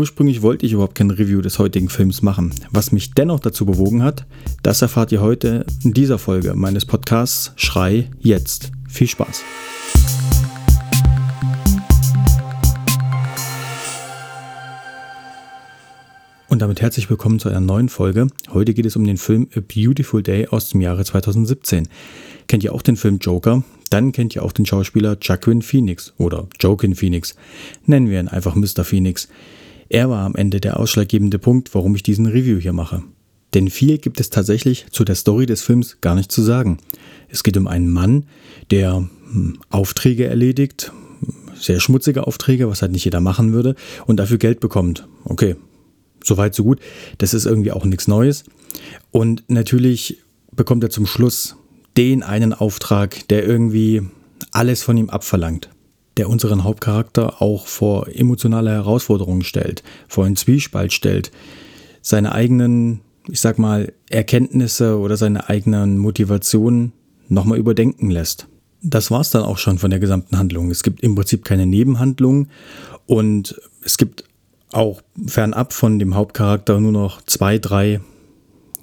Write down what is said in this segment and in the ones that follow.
Ursprünglich wollte ich überhaupt kein Review des heutigen Films machen. Was mich dennoch dazu bewogen hat, das erfahrt ihr heute in dieser Folge meines Podcasts Schrei jetzt. Viel Spaß! Und damit herzlich willkommen zu einer neuen Folge. Heute geht es um den Film A Beautiful Day aus dem Jahre 2017. Kennt ihr auch den Film Joker? Dann kennt ihr auch den Schauspieler Joaquin Phoenix oder Joaquin Phoenix. Nennen wir ihn einfach Mr. Phoenix. Er war am Ende der ausschlaggebende Punkt, warum ich diesen Review hier mache. Denn viel gibt es tatsächlich zu der Story des Films gar nicht zu sagen. Es geht um einen Mann, der hm, Aufträge erledigt, sehr schmutzige Aufträge, was halt nicht jeder machen würde, und dafür Geld bekommt. Okay, soweit so gut. Das ist irgendwie auch nichts Neues. Und natürlich bekommt er zum Schluss den einen Auftrag, der irgendwie alles von ihm abverlangt der unseren Hauptcharakter auch vor emotionale Herausforderungen stellt, vor einen Zwiespalt stellt, seine eigenen, ich sag mal, Erkenntnisse oder seine eigenen Motivationen nochmal überdenken lässt. Das war es dann auch schon von der gesamten Handlung. Es gibt im Prinzip keine Nebenhandlungen und es gibt auch fernab von dem Hauptcharakter nur noch zwei, drei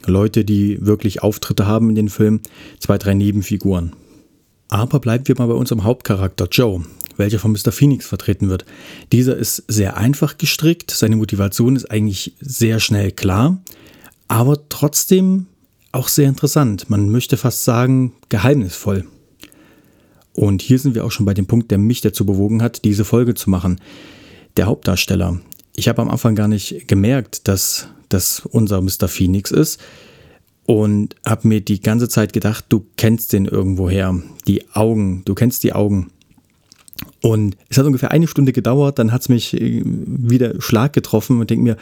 Leute, die wirklich Auftritte haben in den Film, zwei, drei Nebenfiguren. Aber bleiben wir mal bei unserem Hauptcharakter Joe welcher von Mr. Phoenix vertreten wird. Dieser ist sehr einfach gestrickt, seine Motivation ist eigentlich sehr schnell klar, aber trotzdem auch sehr interessant. Man möchte fast sagen, geheimnisvoll. Und hier sind wir auch schon bei dem Punkt, der mich dazu bewogen hat, diese Folge zu machen. Der Hauptdarsteller. Ich habe am Anfang gar nicht gemerkt, dass das unser Mr. Phoenix ist und habe mir die ganze Zeit gedacht, du kennst den irgendwoher. Die Augen, du kennst die Augen. Und es hat ungefähr eine Stunde gedauert, dann hat es mich äh, wieder Schlag getroffen und denke mir,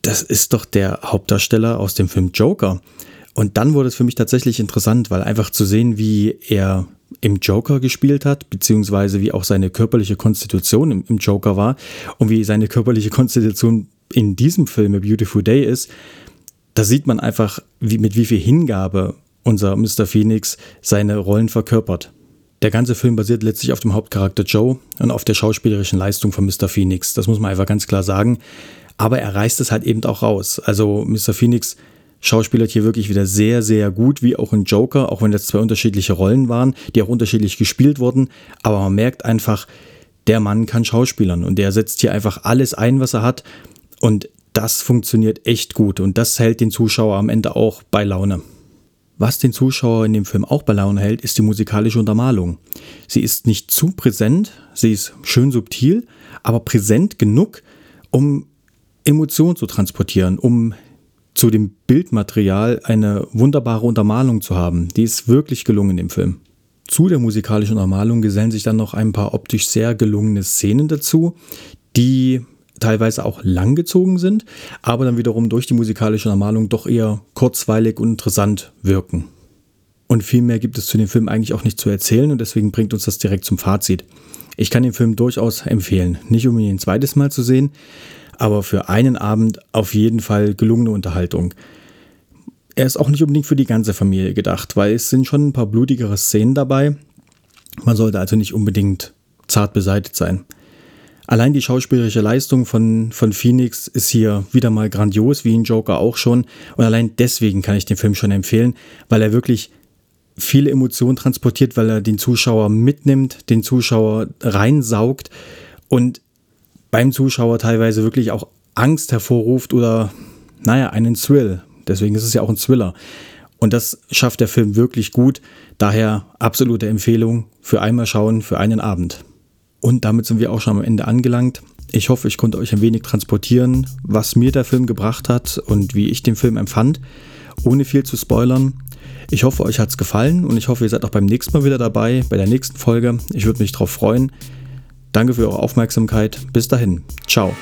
das ist doch der Hauptdarsteller aus dem Film Joker. Und dann wurde es für mich tatsächlich interessant, weil einfach zu sehen, wie er im Joker gespielt hat, beziehungsweise wie auch seine körperliche Konstitution im, Joker war und wie seine körperliche Konstitution in diesem Film A Beautiful Day ist, da sieht man einfach, wie, mit wie viel Hingabe unser Mr. Phoenix seine Rollen verkörpert. Der ganze Film basiert letztlich auf dem Hauptcharakter Joe und auf der schauspielerischen Leistung von Mr. Phoenix. Das muss man einfach ganz klar sagen. Aber er reißt es halt eben auch raus. Also Mr. Phoenix schauspielert hier wirklich wieder sehr, sehr gut, wie auch in Joker, auch wenn das zwei unterschiedliche Rollen waren, die auch unterschiedlich gespielt wurden. Aber man merkt einfach, der Mann kann schauspielern und der setzt hier einfach alles ein, was er hat. Und das funktioniert echt gut und das hält den Zuschauer am Ende auch bei Laune. Was den Zuschauer in dem Film auch bei Laune hält, ist die musikalische Untermalung. Sie ist nicht zu präsent, sie ist schön subtil, aber präsent genug, um Emotionen zu transportieren, um zu dem Bildmaterial eine wunderbare Untermalung zu haben. Die ist wirklich gelungen im Film. Zu der musikalischen Untermalung gesellen sich dann noch ein paar optisch sehr gelungene Szenen dazu, die teilweise auch langgezogen sind, aber dann wiederum durch die musikalische Normalung doch eher kurzweilig und interessant wirken. Und viel mehr gibt es zu dem Film eigentlich auch nicht zu erzählen und deswegen bringt uns das direkt zum Fazit. Ich kann den Film durchaus empfehlen, nicht um ihn ein zweites Mal zu sehen, aber für einen Abend auf jeden Fall gelungene Unterhaltung. Er ist auch nicht unbedingt für die ganze Familie gedacht, weil es sind schon ein paar blutigere Szenen dabei. Man sollte also nicht unbedingt zart beseitigt sein. Allein die schauspielerische Leistung von, von Phoenix ist hier wieder mal grandios, wie in Joker auch schon. Und allein deswegen kann ich den Film schon empfehlen, weil er wirklich viele Emotionen transportiert, weil er den Zuschauer mitnimmt, den Zuschauer reinsaugt und beim Zuschauer teilweise wirklich auch Angst hervorruft oder, naja, einen Thrill. Deswegen ist es ja auch ein Thriller. Und das schafft der Film wirklich gut. Daher absolute Empfehlung für einmal schauen, für einen Abend. Und damit sind wir auch schon am Ende angelangt. Ich hoffe, ich konnte euch ein wenig transportieren, was mir der Film gebracht hat und wie ich den Film empfand, ohne viel zu spoilern. Ich hoffe, euch hat es gefallen und ich hoffe, ihr seid auch beim nächsten Mal wieder dabei, bei der nächsten Folge. Ich würde mich darauf freuen. Danke für eure Aufmerksamkeit. Bis dahin. Ciao.